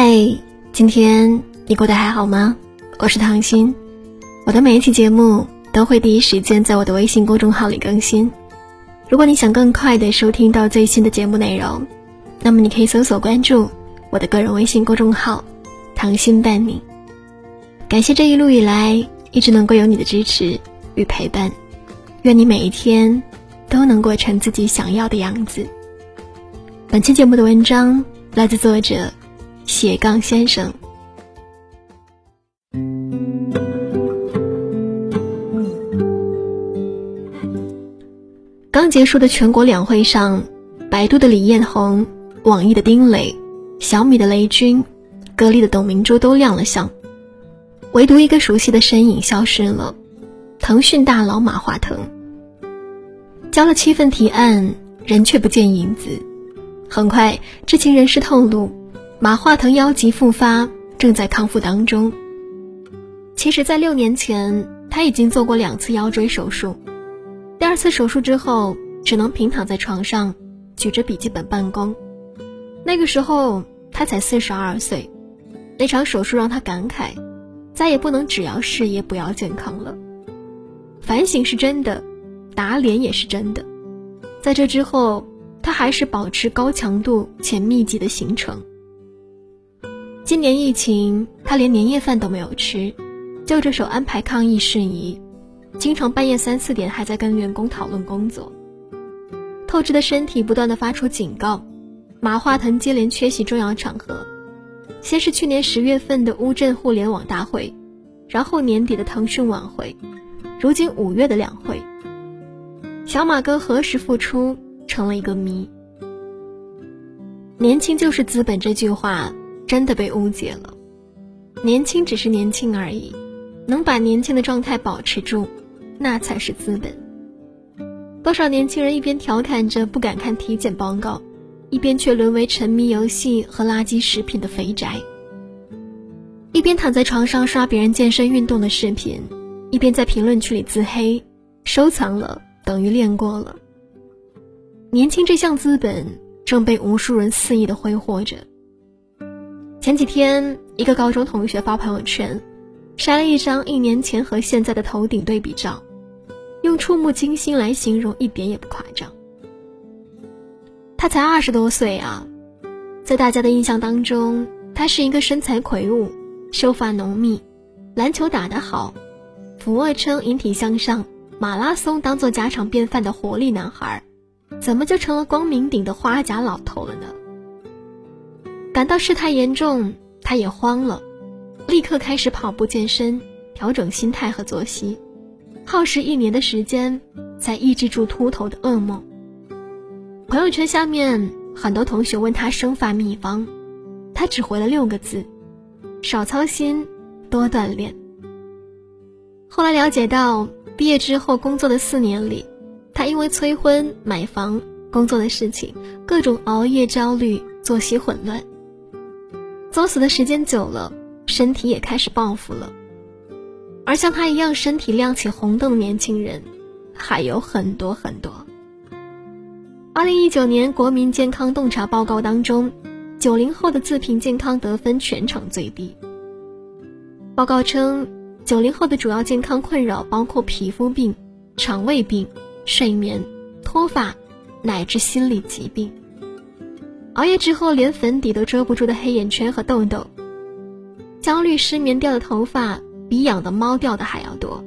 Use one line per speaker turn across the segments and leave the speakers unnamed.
嗨，今天你过得还好吗？我是唐心，我的每一期节目都会第一时间在我的微信公众号里更新。如果你想更快的收听到最新的节目内容，那么你可以搜索关注我的个人微信公众号“唐心伴你”。感谢这一路以来一直能够有你的支持与陪伴，愿你每一天都能过成自己想要的样子。本期节目的文章来自作者。斜杠先生，刚结束的全国两会上，百度的李彦宏、网易的丁磊、小米的雷军、格力的董明珠都亮了相，唯独一个熟悉的身影消失了——腾讯大佬马化腾。交了七份提案，人却不见影子。很快，知情人士透露。马化腾腰疾复发，正在康复当中。其实，在六年前，他已经做过两次腰椎手术。第二次手术之后，只能平躺在床上，举着笔记本办公。那个时候，他才四十二岁。那场手术让他感慨，再也不能只要事业不要健康了。反省是真的，打脸也是真的。在这之后，他还是保持高强度且密集的行程。今年疫情，他连年夜饭都没有吃，就着手安排抗疫事宜，经常半夜三四点还在跟员工讨论工作。透支的身体不断的发出警告，马化腾接连缺席重要场合，先是去年十月份的乌镇互联网大会，然后年底的腾讯晚会，如今五月的两会。小马哥何时复出成了一个谜。年轻就是资本这句话。真的被误解了，年轻只是年轻而已，能把年轻的状态保持住，那才是资本。多少年轻人一边调侃着不敢看体检报告，一边却沦为沉迷游戏和垃圾食品的肥宅；一边躺在床上刷别人健身运动的视频，一边在评论区里自黑，收藏了等于练过了。年轻这项资本正被无数人肆意的挥霍着。前几天，一个高中同学发朋友圈，晒了一张一年前和现在的头顶对比照，用触目惊心来形容一点也不夸张。他才二十多岁啊，在大家的印象当中，他是一个身材魁梧、秀发浓密、篮球打得好、俯卧撑引体向上、马拉松当做家常便饭的活力男孩，怎么就成了光明顶的花甲老头了呢？感到事态严重，他也慌了，立刻开始跑步健身，调整心态和作息，耗时一年的时间才抑制住秃头的噩梦。朋友圈下面很多同学问他生发秘方，他只回了六个字：少操心，多锻炼。后来了解到，毕业之后工作的四年里，他因为催婚、买房、工作的事情，各种熬夜、焦虑、作息混乱。作死的时间久了，身体也开始报复了。而像他一样身体亮起红灯的年轻人，还有很多很多。二零一九年国民健康洞察报告当中，九零后的自评健康得分全场最低。报告称，九零后的主要健康困扰包括皮肤病、肠胃病、睡眠、脱发，乃至心理疾病。熬夜之后，连粉底都遮不住的黑眼圈和痘痘；焦虑失眠掉的头发比养的猫掉的还要多；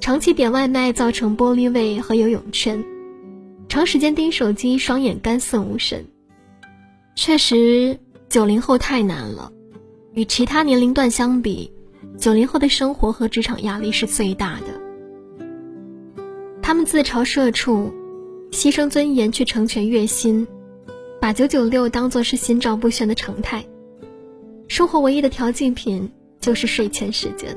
长期点外卖造成玻璃胃和游泳圈；长时间盯手机，双眼干涩无神。确实，九零后太难了。与其他年龄段相比，九零后的生活和职场压力是最大的。他们自嘲社畜，牺牲尊严去成全月薪。把九九六当做是心照不宣的常态，生活唯一的调剂品就是睡前时间。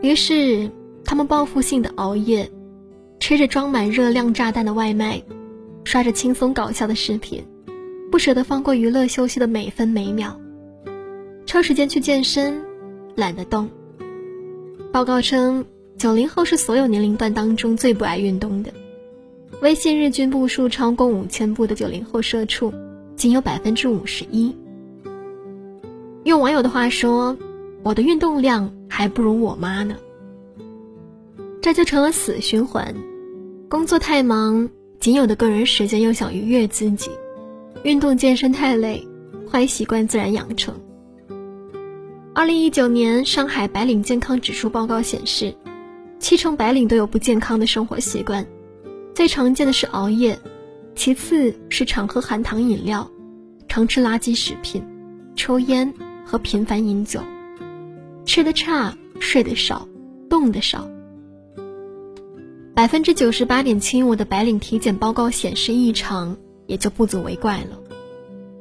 于是，他们报复性的熬夜，吃着装满热量炸弹的外卖，刷着轻松搞笑的视频，不舍得放过娱乐休息的每分每秒。抽时间去健身，懒得动。报告称，九零后是所有年龄段当中最不爱运动的。微信日均步数超过五千步的九零后社畜，仅有百分之五十一。用网友的话说，我的运动量还不如我妈呢。这就成了死循环，工作太忙，仅有的个人时间又想愉悦自己，运动健身太累，坏习惯自然养成。二零一九年上海白领健康指数报告显示，七成白领都有不健康的生活习惯，最常见的是熬夜，其次是常喝含糖饮料，常吃垃圾食品，抽烟。和频繁饮酒，吃的差，睡得少，动的少。百分之九十八点七五的白领体检报告显示异常，也就不足为怪了。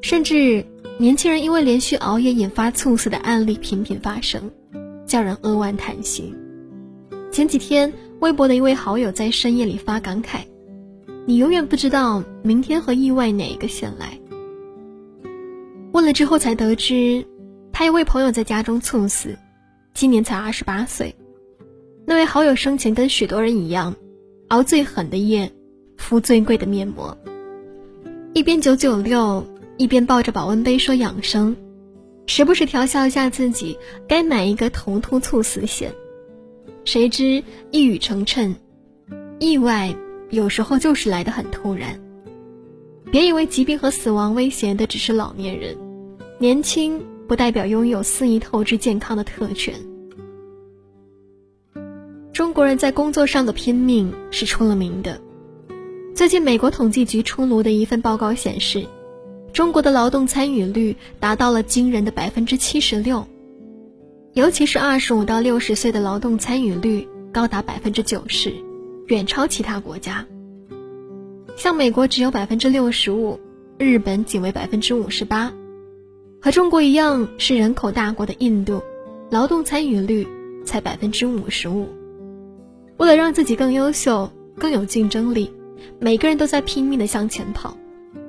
甚至年轻人因为连续熬夜引发猝死的案例频频发生，叫人扼腕叹息。前几天，微博的一位好友在深夜里发感慨：“你永远不知道明天和意外哪个先来。”问了之后才得知。他一位朋友在家中猝死，今年才二十八岁。那位好友生前跟许多人一样，熬最狠的夜，敷最贵的面膜，一边九九六，一边抱着保温杯说养生，时不时调笑一下自己该买一个头秃猝死险。谁知一语成谶，意外有时候就是来得很突然。别以为疾病和死亡威胁的只是老年人，年轻。不代表拥有肆意透支健康的特权。中国人在工作上的拼命是出了名的。最近，美国统计局出炉的一份报告显示，中国的劳动参与率达到了惊人的百分之七十六，尤其是二十五到六十岁的劳动参与率高达百分之九十，远超其他国家。像美国只有百分之六十五，日本仅为百分之五十八。和中国一样是人口大国的印度，劳动参与率才百分之五十五。为了让自己更优秀、更有竞争力，每个人都在拼命的向前跑，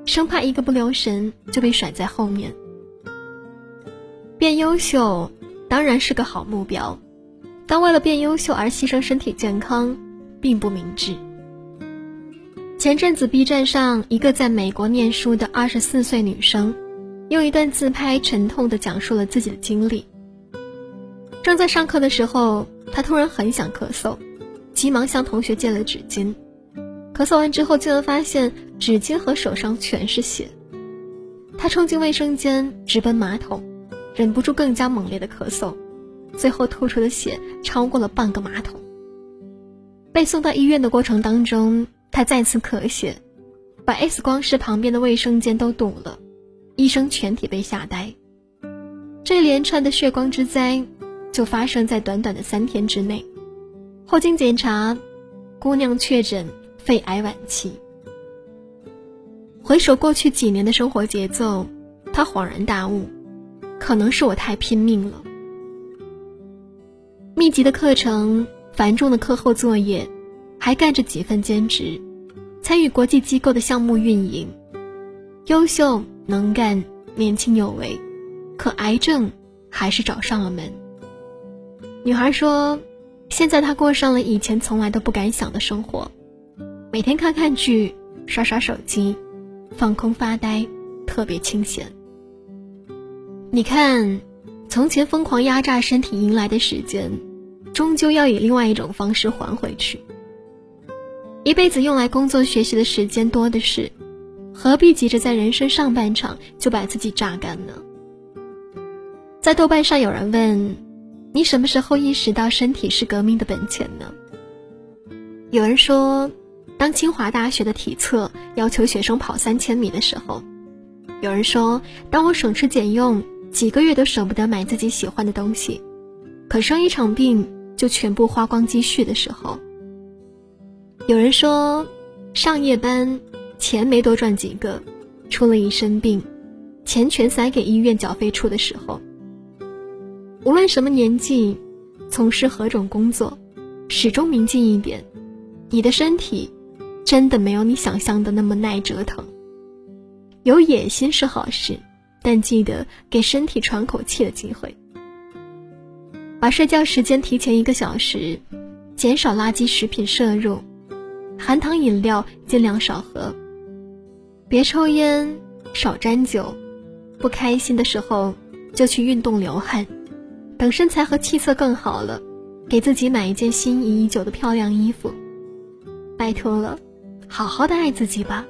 生怕一个不留神就被甩在后面。变优秀当然是个好目标，但为了变优秀而牺牲身体健康，并不明智。前阵子 B 站上一个在美国念书的二十四岁女生。用一段自拍沉痛地讲述了自己的经历。正在上课的时候，他突然很想咳嗽，急忙向同学借了纸巾。咳嗽完之后，竟然发现纸巾和手上全是血。他冲进卫生间，直奔马桶，忍不住更加猛烈的咳嗽，最后吐出的血超过了半个马桶。被送到医院的过程当中，他再次咳血，把 X 光室旁边的卫生间都堵了。医生全体被吓呆，这连串的血光之灾就发生在短短的三天之内。后经检查，姑娘确诊肺癌晚期。回首过去几年的生活节奏，她恍然大悟，可能是我太拼命了。密集的课程，繁重的课后作业，还干着几份兼职，参与国际机构的项目运营，优秀。能干、年轻有为，可癌症还是找上了门。女孩说：“现在她过上了以前从来都不敢想的生活，每天看看剧、刷刷手机、放空发呆，特别清闲。你看，从前疯狂压榨身体赢来的时间，终究要以另外一种方式还回去。一辈子用来工作学习的时间多的是。”何必急着在人生上半场就把自己榨干呢？在豆瓣上有人问：“你什么时候意识到身体是革命的本钱呢？”有人说：“当清华大学的体测要求学生跑三千米的时候。”有人说：“当我省吃俭用几个月都舍不得买自己喜欢的东西，可生一场病就全部花光积蓄的时候。”有人说：“上夜班。”钱没多赚几个，出了一身病，钱全塞给医院缴费处的时候。无论什么年纪，从事何种工作，始终铭记一点：你的身体真的没有你想象的那么耐折腾。有野心是好事，但记得给身体喘口气的机会。把睡觉时间提前一个小时，减少垃圾食品摄入，含糖饮料尽量少喝。别抽烟，少沾酒，不开心的时候就去运动流汗，等身材和气色更好了，给自己买一件心仪已久的漂亮衣服。拜托了，好好的爱自己吧。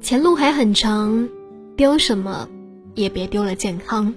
前路还很长，丢什么也别丢了健康。